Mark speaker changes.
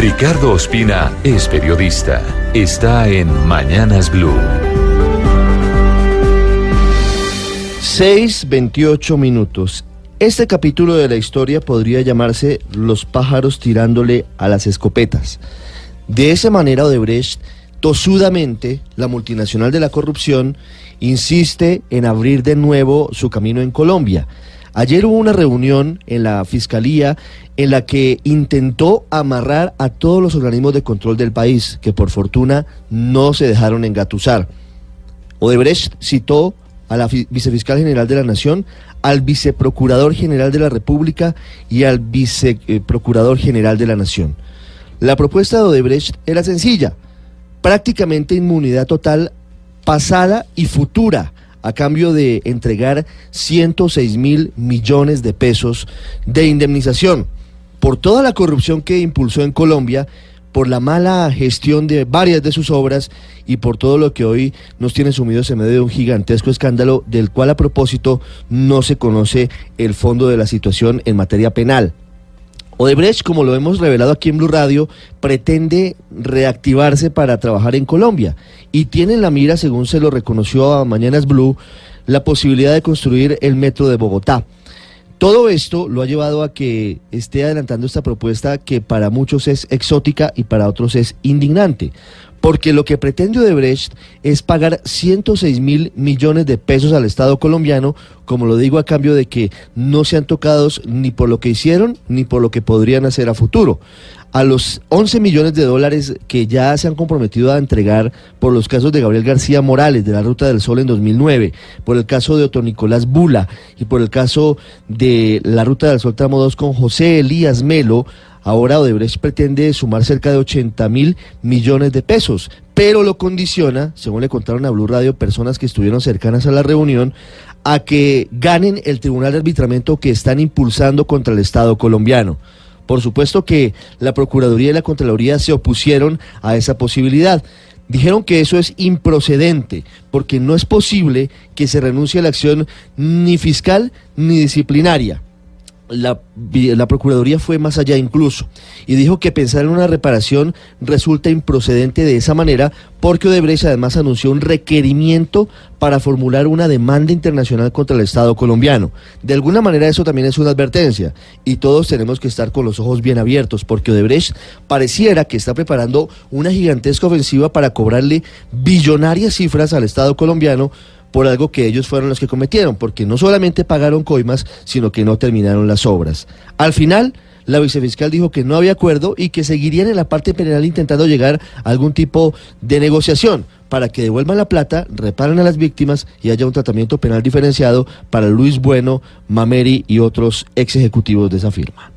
Speaker 1: Ricardo Ospina es periodista. Está en Mañanas Blue.
Speaker 2: 6.28 minutos. Este capítulo de la historia podría llamarse Los pájaros tirándole a las escopetas. De esa manera Odebrecht, tosudamente, la multinacional de la corrupción, insiste en abrir de nuevo su camino en Colombia. Ayer hubo una reunión en la Fiscalía en la que intentó amarrar a todos los organismos de control del país, que por fortuna no se dejaron engatusar. Odebrecht citó a la vicefiscal general de la Nación, al viceprocurador general de la República y al viceprocurador general de la Nación. La propuesta de Odebrecht era sencilla, prácticamente inmunidad total pasada y futura a cambio de entregar 106 mil millones de pesos de indemnización por toda la corrupción que impulsó en Colombia, por la mala gestión de varias de sus obras y por todo lo que hoy nos tiene sumidos en medio de un gigantesco escándalo del cual a propósito no se conoce el fondo de la situación en materia penal. Odebrecht, como lo hemos revelado aquí en Blue Radio, pretende reactivarse para trabajar en Colombia y tiene en la mira, según se lo reconoció a Mañanas Blue, la posibilidad de construir el metro de Bogotá. Todo esto lo ha llevado a que esté adelantando esta propuesta que para muchos es exótica y para otros es indignante. Porque lo que pretende Odebrecht es pagar 106 mil millones de pesos al Estado colombiano, como lo digo a cambio de que no sean tocados ni por lo que hicieron ni por lo que podrían hacer a futuro. A los 11 millones de dólares que ya se han comprometido a entregar por los casos de Gabriel García Morales de la Ruta del Sol en 2009, por el caso de Otto Nicolás Bula y por el caso de la Ruta del Sol tramo 2 con José Elías Melo, ahora Odebrecht pretende sumar cerca de 80 mil millones de pesos, pero lo condiciona, según le contaron a Blue Radio personas que estuvieron cercanas a la reunión, a que ganen el tribunal de arbitramiento que están impulsando contra el Estado colombiano. Por supuesto que la Procuraduría y la Contraloría se opusieron a esa posibilidad. Dijeron que eso es improcedente, porque no es posible que se renuncie a la acción ni fiscal ni disciplinaria la, la, Procuraduría fue más allá incluso y dijo que pensar en una reparación resulta improcedente de esa manera porque Odebrecht además anunció un requerimiento para formular una demanda internacional contra el Estado colombiano. De alguna manera eso también es una advertencia y todos tenemos que estar con los ojos bien abiertos porque Odebrecht pareciera que está preparando una gigantesca ofensiva para cobrarle billonarias cifras al Estado colombiano por algo que ellos fueron los que cometieron, porque no solamente pagaron coimas, sino que no terminaron las obras. Al final, la vicefiscal dijo que no había acuerdo y que seguirían en la parte penal intentando llegar a algún tipo de negociación para que devuelvan la plata, reparen a las víctimas y haya un tratamiento penal diferenciado para Luis Bueno, Mameri y otros ex ejecutivos de esa firma.